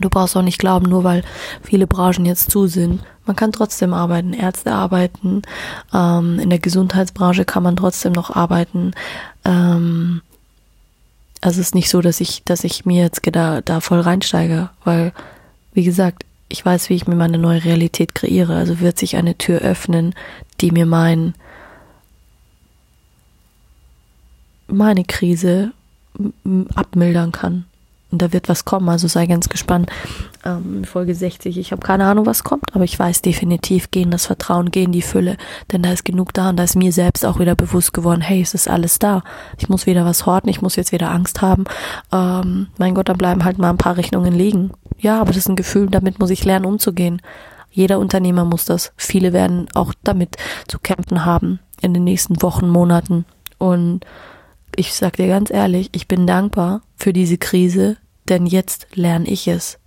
Du brauchst auch nicht glauben, nur weil viele Branchen jetzt zu sind. Man kann trotzdem arbeiten. Ärzte arbeiten. Ähm, in der Gesundheitsbranche kann man trotzdem noch arbeiten. Ähm, also es ist nicht so, dass ich, dass ich mir jetzt da, da voll reinsteige, weil, wie gesagt, ich weiß, wie ich mir meine neue Realität kreiere. Also wird sich eine Tür öffnen, die mir mein, meine Krise abmildern kann. Und da wird was kommen, also sei ganz gespannt. Ähm, Folge 60, ich habe keine Ahnung, was kommt, aber ich weiß definitiv, gehen das Vertrauen, gehen die Fülle, denn da ist genug da und da ist mir selbst auch wieder bewusst geworden, hey, es ist alles da. Ich muss wieder was horten, ich muss jetzt wieder Angst haben. Ähm, mein Gott, dann bleiben halt mal ein paar Rechnungen liegen. Ja, aber das ist ein Gefühl, damit muss ich lernen, umzugehen. Jeder Unternehmer muss das. Viele werden auch damit zu kämpfen haben in den nächsten Wochen, Monaten Und ich sag dir ganz ehrlich, ich bin dankbar für diese Krise, denn jetzt lerne ich es.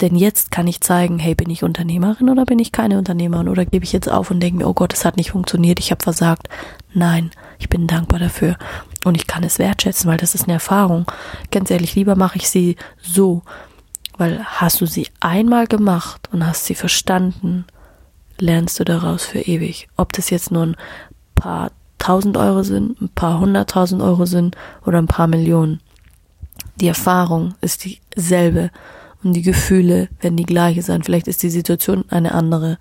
Denn jetzt kann ich zeigen, hey, bin ich Unternehmerin oder bin ich keine Unternehmerin? Oder gebe ich jetzt auf und denke mir, oh Gott, es hat nicht funktioniert, ich habe versagt. Nein, ich bin dankbar dafür. Und ich kann es wertschätzen, weil das ist eine Erfahrung. Ganz ehrlich, lieber mache ich sie so. Weil hast du sie einmal gemacht und hast sie verstanden, lernst du daraus für ewig. Ob das jetzt nur ein paar tausend Euro sind, ein paar hunderttausend Euro sind oder ein paar Millionen. Die Erfahrung ist dieselbe und die Gefühle werden die gleiche sein. Vielleicht ist die Situation eine andere.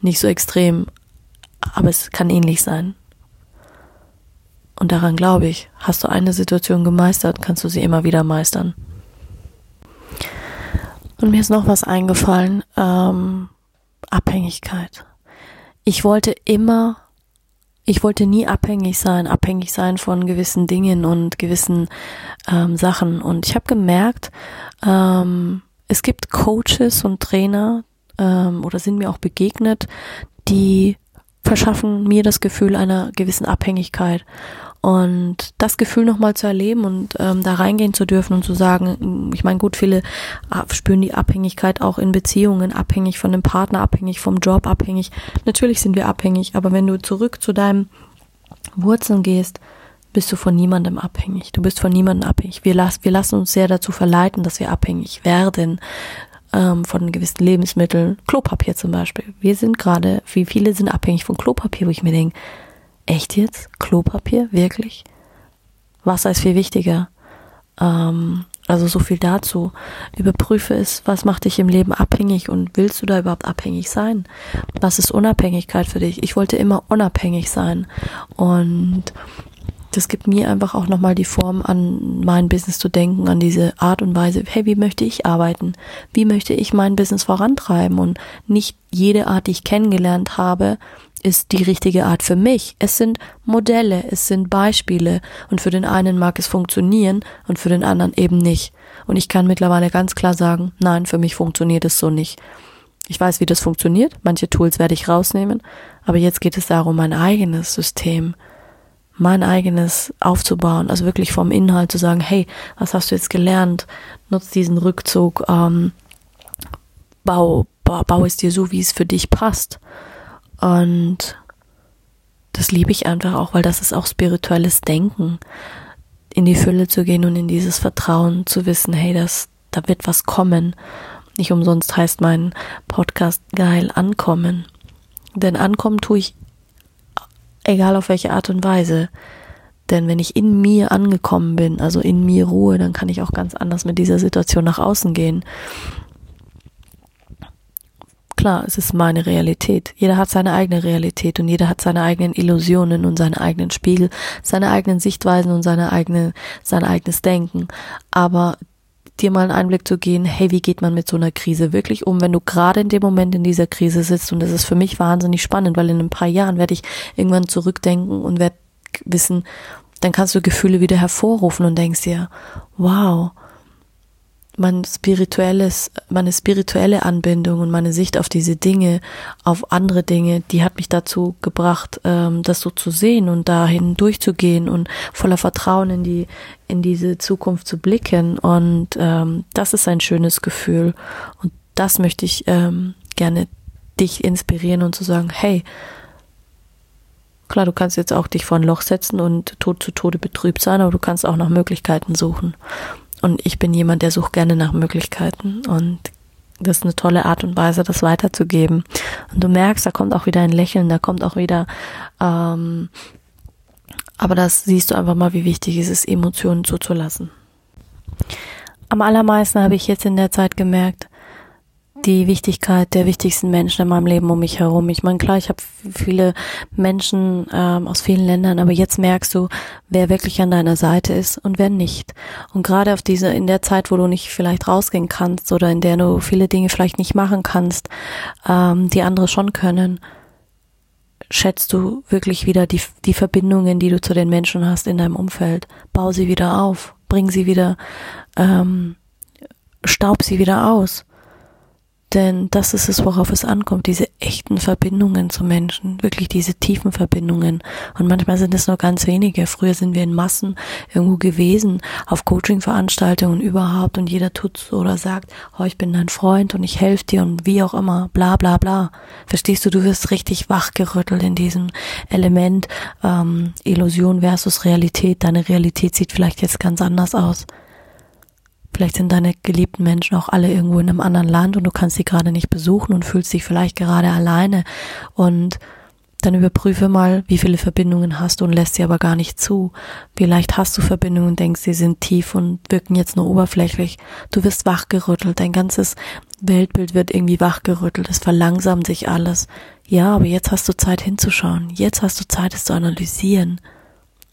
Nicht so extrem, aber es kann ähnlich sein. Und daran glaube ich, hast du eine Situation gemeistert, kannst du sie immer wieder meistern. Und mir ist noch was eingefallen, ähm, Abhängigkeit. Ich wollte immer ich wollte nie abhängig sein, abhängig sein von gewissen Dingen und gewissen ähm, Sachen. Und ich habe gemerkt, ähm, es gibt Coaches und Trainer ähm, oder sind mir auch begegnet, die verschaffen mir das Gefühl einer gewissen Abhängigkeit. Und das Gefühl nochmal zu erleben und ähm, da reingehen zu dürfen und zu sagen, ich meine, gut, viele spüren die Abhängigkeit auch in Beziehungen, abhängig von dem Partner, abhängig vom Job, abhängig. Natürlich sind wir abhängig, aber wenn du zurück zu deinem Wurzeln gehst, bist du von niemandem abhängig. Du bist von niemandem abhängig. Wir, las wir lassen uns sehr dazu verleiten, dass wir abhängig werden ähm, von gewissen Lebensmitteln. Klopapier zum Beispiel. Wir sind gerade, wie viele sind abhängig von Klopapier, wo ich mir denke, Echt jetzt? Klopapier? Wirklich? Wasser ist viel wichtiger. Ähm, also so viel dazu. Überprüfe es, was macht dich im Leben abhängig und willst du da überhaupt abhängig sein? Was ist Unabhängigkeit für dich? Ich wollte immer unabhängig sein. Und das gibt mir einfach auch nochmal die Form, an mein Business zu denken, an diese Art und Weise, hey, wie möchte ich arbeiten? Wie möchte ich mein Business vorantreiben? Und nicht jede Art, die ich kennengelernt habe, ist die richtige Art für mich. Es sind Modelle, es sind Beispiele und für den einen mag es funktionieren und für den anderen eben nicht. Und ich kann mittlerweile ganz klar sagen, nein, für mich funktioniert es so nicht. Ich weiß, wie das funktioniert, manche Tools werde ich rausnehmen, aber jetzt geht es darum, mein eigenes System, mein eigenes aufzubauen, also wirklich vom Inhalt zu sagen, hey, was hast du jetzt gelernt? Nutz diesen Rückzug, ähm, bau, bau, bau es dir so, wie es für dich passt. Und das liebe ich einfach auch, weil das ist auch spirituelles Denken, in die Fülle zu gehen und in dieses Vertrauen zu wissen, hey, das, da wird was kommen. Nicht umsonst heißt mein Podcast geil ankommen. Denn ankommen tue ich, egal auf welche Art und Weise. Denn wenn ich in mir angekommen bin, also in mir Ruhe, dann kann ich auch ganz anders mit dieser Situation nach außen gehen. Klar, es ist meine Realität. Jeder hat seine eigene Realität und jeder hat seine eigenen Illusionen und seine eigenen Spiegel, seine eigenen Sichtweisen und seine eigene, sein eigenes Denken. Aber dir mal einen Einblick zu gehen, hey, wie geht man mit so einer Krise wirklich um, wenn du gerade in dem Moment in dieser Krise sitzt und das ist für mich wahnsinnig spannend, weil in ein paar Jahren werde ich irgendwann zurückdenken und werde wissen, dann kannst du Gefühle wieder hervorrufen und denkst dir, wow, mein spirituelles, meine spirituelle Anbindung und meine Sicht auf diese Dinge, auf andere Dinge, die hat mich dazu gebracht, ähm, das so zu sehen und dahin durchzugehen und voller Vertrauen in die, in diese Zukunft zu blicken. Und ähm, das ist ein schönes Gefühl. Und das möchte ich ähm, gerne dich inspirieren und zu sagen, hey, Klar, du kannst jetzt auch dich vor ein Loch setzen und tot zu Tode betrübt sein, aber du kannst auch nach Möglichkeiten suchen. Und ich bin jemand, der sucht gerne nach Möglichkeiten und das ist eine tolle Art und Weise, das weiterzugeben. Und du merkst, da kommt auch wieder ein Lächeln, da kommt auch wieder, ähm, aber das siehst du einfach mal, wie wichtig es ist, Emotionen zuzulassen. Am allermeisten habe ich jetzt in der Zeit gemerkt, die Wichtigkeit der wichtigsten Menschen in meinem Leben um mich herum. Ich meine, klar, ich habe viele Menschen ähm, aus vielen Ländern, aber jetzt merkst du, wer wirklich an deiner Seite ist und wer nicht. Und gerade auf diese, in der Zeit, wo du nicht vielleicht rausgehen kannst oder in der du viele Dinge vielleicht nicht machen kannst, ähm, die andere schon können, schätzt du wirklich wieder die, die Verbindungen, die du zu den Menschen hast in deinem Umfeld. Bau sie wieder auf, bring sie wieder, ähm, staub sie wieder aus Denn das ist es, worauf es ankommt, diese echten Verbindungen zu Menschen, wirklich diese tiefen Verbindungen. Und manchmal sind es nur ganz wenige. Früher sind wir in Massen irgendwo gewesen, auf Coaching-Veranstaltungen überhaupt und jeder tut oder sagt, oh, ich bin dein Freund und ich helfe dir und wie auch immer, bla bla bla. Verstehst du, du wirst richtig wachgerüttelt in diesem Element ähm, Illusion versus Realität. Deine Realität sieht vielleicht jetzt ganz anders aus. Vielleicht sind deine geliebten Menschen auch alle irgendwo in einem anderen Land und du kannst sie gerade nicht besuchen und fühlst dich vielleicht gerade alleine. Und dann überprüfe mal, wie viele Verbindungen hast du und lässt sie aber gar nicht zu. Vielleicht hast du Verbindungen und denkst, sie sind tief und wirken jetzt nur oberflächlich. Du wirst wachgerüttelt, dein ganzes Weltbild wird irgendwie wachgerüttelt, es verlangsamt sich alles. Ja, aber jetzt hast du Zeit hinzuschauen. Jetzt hast du Zeit, es zu analysieren.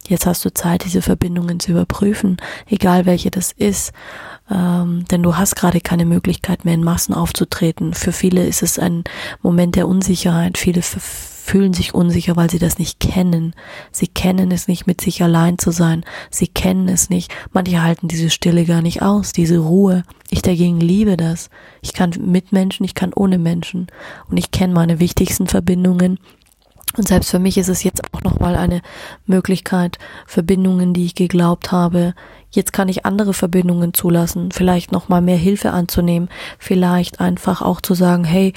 Jetzt hast du Zeit, diese Verbindungen zu überprüfen, egal welche das ist ähm, denn du hast gerade keine Möglichkeit mehr in Massen aufzutreten. Für viele ist es ein Moment der Unsicherheit. Viele fühlen sich unsicher, weil sie das nicht kennen. Sie kennen es nicht, mit sich allein zu sein. Sie kennen es nicht. Manche halten diese Stille gar nicht aus, diese Ruhe. Ich dagegen liebe das. Ich kann mit Menschen, ich kann ohne Menschen. Und ich kenne meine wichtigsten Verbindungen und selbst für mich ist es jetzt auch nochmal eine Möglichkeit, Verbindungen, die ich geglaubt habe, jetzt kann ich andere Verbindungen zulassen, vielleicht nochmal mehr Hilfe anzunehmen, vielleicht einfach auch zu sagen, hey,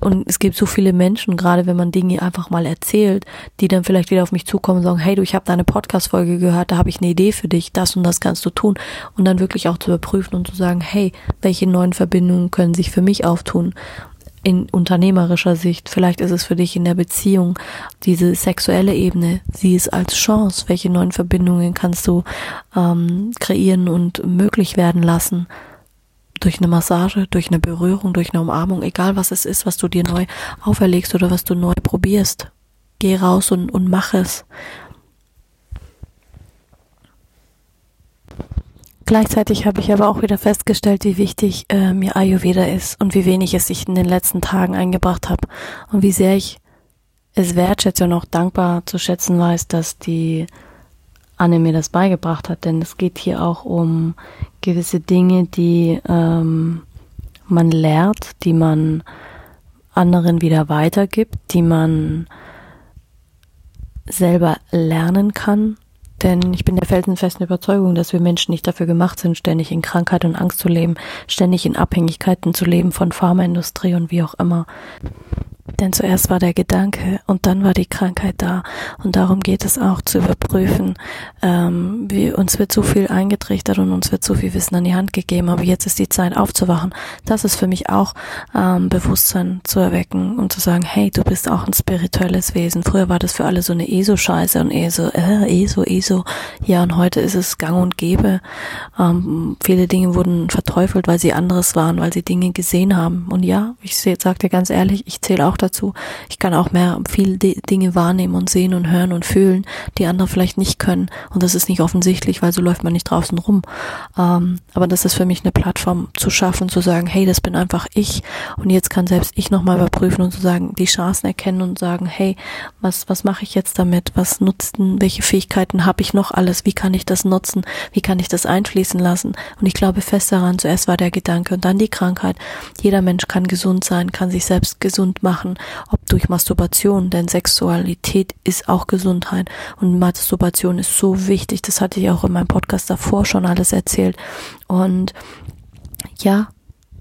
und es gibt so viele Menschen, gerade wenn man Dinge einfach mal erzählt, die dann vielleicht wieder auf mich zukommen und sagen, hey du, ich habe deine Podcast-Folge gehört, da habe ich eine Idee für dich, das und das kannst du tun. Und dann wirklich auch zu überprüfen und zu sagen, hey, welche neuen Verbindungen können sich für mich auftun? In unternehmerischer Sicht. Vielleicht ist es für dich in der Beziehung diese sexuelle Ebene. Sieh es als Chance. Welche neuen Verbindungen kannst du ähm, kreieren und möglich werden lassen? Durch eine Massage, durch eine Berührung, durch eine Umarmung, egal was es ist, was du dir neu auferlegst oder was du neu probierst. Geh raus und, und mach es. Gleichzeitig habe ich aber auch wieder festgestellt, wie wichtig äh, mir Ayurveda ist und wie wenig es ich in den letzten Tagen eingebracht habe und wie sehr ich es wertschätze und auch dankbar zu schätzen weiß, dass die Anne mir das beigebracht hat, denn es geht hier auch um gewisse Dinge, die ähm, man lehrt, die man anderen wieder weitergibt, die man selber lernen kann denn ich bin der felsenfesten Überzeugung, dass wir Menschen nicht dafür gemacht sind, ständig in Krankheit und Angst zu leben, ständig in Abhängigkeiten zu leben von Pharmaindustrie und wie auch immer. Denn zuerst war der Gedanke und dann war die Krankheit da. Und darum geht es auch zu überprüfen. Ähm, wie, uns wird so viel eingetrichtert und uns wird so viel Wissen an die Hand gegeben, aber jetzt ist die Zeit aufzuwachen. Das ist für mich auch ähm, Bewusstsein zu erwecken und zu sagen, hey, du bist auch ein spirituelles Wesen. Früher war das für alle so eine ESO-Scheiße und ESO, äh, ESO, ESO. Ja, und heute ist es gang und gäbe. Ähm, viele Dinge wurden verteufelt, weil sie anderes waren, weil sie Dinge gesehen haben. Und ja, ich sag dir ganz ehrlich, ich zähle auch dazu. Ich kann auch mehr viele Dinge wahrnehmen und sehen und hören und fühlen, die andere vielleicht nicht können. Und das ist nicht offensichtlich, weil so läuft man nicht draußen rum. Ähm, aber das ist für mich eine Plattform zu schaffen, zu sagen, hey, das bin einfach ich. Und jetzt kann selbst ich nochmal überprüfen und zu sagen, die Chancen erkennen und sagen, hey, was, was mache ich jetzt damit? Was nutzen, welche Fähigkeiten habe ich noch alles? Wie kann ich das nutzen? Wie kann ich das einfließen lassen? Und ich glaube fest daran, zuerst war der Gedanke und dann die Krankheit. Jeder Mensch kann gesund sein, kann sich selbst gesund machen ob durch Masturbation, denn Sexualität ist auch Gesundheit und Masturbation ist so wichtig. Das hatte ich auch in meinem Podcast davor schon alles erzählt. Und ja,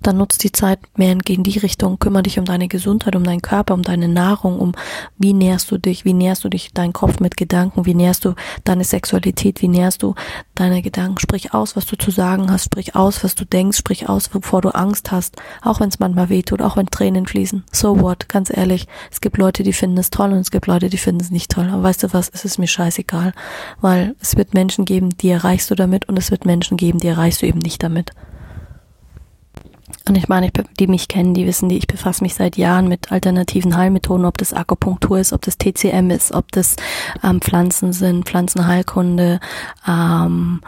dann nutzt die Zeit mehr in die Richtung, kümmere dich um deine Gesundheit, um deinen Körper, um deine Nahrung, um wie nährst du dich, wie nährst du dich deinen Kopf mit Gedanken, wie nährst du deine Sexualität, wie nährst du deine Gedanken, sprich aus, was du zu sagen hast, sprich aus, was du denkst, sprich aus, bevor du Angst hast, auch wenn es manchmal wehtut, auch wenn Tränen fließen. So what, ganz ehrlich, es gibt Leute, die finden es toll und es gibt Leute, die finden es nicht toll. Aber weißt du was, es ist mir scheißegal, weil es wird Menschen geben, die erreichst du damit und es wird Menschen geben, die erreichst du eben nicht damit. Und ich meine, die mich kennen, die wissen, die ich befasse mich seit Jahren mit alternativen Heilmethoden, ob das Akupunktur ist, ob das TCM ist, ob das ähm, Pflanzen sind, Pflanzenheilkunde, ähm,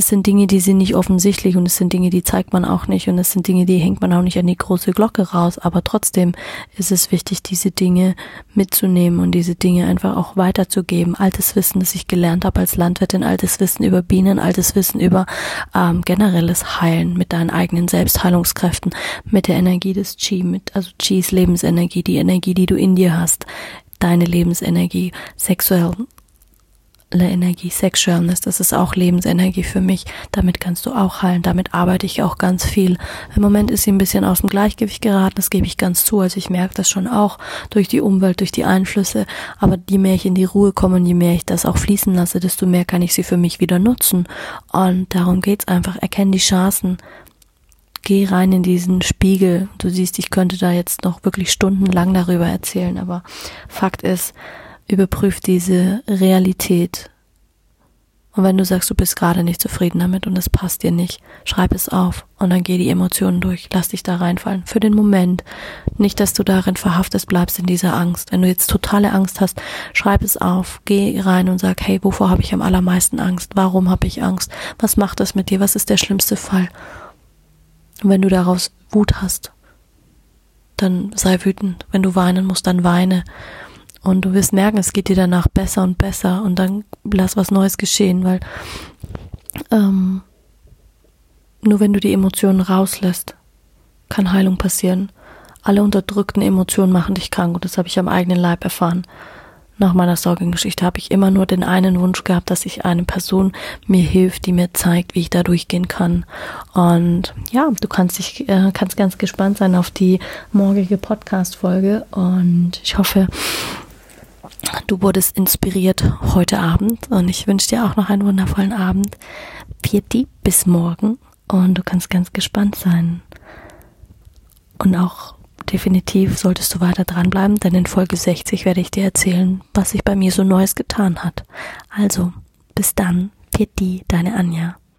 das sind Dinge, die sind nicht offensichtlich und es sind Dinge, die zeigt man auch nicht und es sind Dinge, die hängt man auch nicht an die große Glocke raus. Aber trotzdem ist es wichtig, diese Dinge mitzunehmen und diese Dinge einfach auch weiterzugeben. Altes Wissen, das ich gelernt habe als Landwirtin, altes Wissen über Bienen, altes Wissen über ähm, generelles Heilen mit deinen eigenen Selbstheilungskräften, mit der Energie des Chi, mit also Chis Lebensenergie, die Energie, die du in dir hast, deine Lebensenergie, sexuell Energie, Sexualness, das ist auch Lebensenergie für mich. Damit kannst du auch heilen. Damit arbeite ich auch ganz viel. Im Moment ist sie ein bisschen aus dem Gleichgewicht geraten, das gebe ich ganz zu. Also ich merke das schon auch durch die Umwelt, durch die Einflüsse. Aber je mehr ich in die Ruhe komme und je mehr ich das auch fließen lasse, desto mehr kann ich sie für mich wieder nutzen. Und darum geht's einfach. Erkenn die Chancen. Geh rein in diesen Spiegel. Du siehst, ich könnte da jetzt noch wirklich stundenlang darüber erzählen, aber Fakt ist, Überprüf diese Realität. Und wenn du sagst, du bist gerade nicht zufrieden damit und es passt dir nicht, schreib es auf und dann geh die Emotionen durch. Lass dich da reinfallen. Für den Moment. Nicht, dass du darin verhaftet bleibst in dieser Angst. Wenn du jetzt totale Angst hast, schreib es auf. Geh rein und sag, hey, wovor habe ich am allermeisten Angst? Warum habe ich Angst? Was macht das mit dir? Was ist der schlimmste Fall? Und wenn du daraus Wut hast, dann sei wütend. Wenn du weinen musst, dann weine. Und du wirst merken, es geht dir danach besser und besser und dann lass was Neues geschehen, weil ähm, nur wenn du die Emotionen rauslässt, kann Heilung passieren. Alle unterdrückten Emotionen machen dich krank und das habe ich am eigenen Leib erfahren. Nach meiner Sorgengeschichte habe ich immer nur den einen Wunsch gehabt, dass ich eine Person mir hilft, die mir zeigt, wie ich da durchgehen kann. Und ja, du kannst dich, äh, kannst ganz gespannt sein auf die morgige Podcast-Folge und ich hoffe, Du wurdest inspiriert heute Abend und ich wünsche dir auch noch einen wundervollen Abend. Vierti bis morgen und du kannst ganz gespannt sein. Und auch definitiv solltest du weiter dranbleiben, denn in Folge 60 werde ich dir erzählen, was sich bei mir so Neues getan hat. Also, bis dann, Vierti, deine Anja.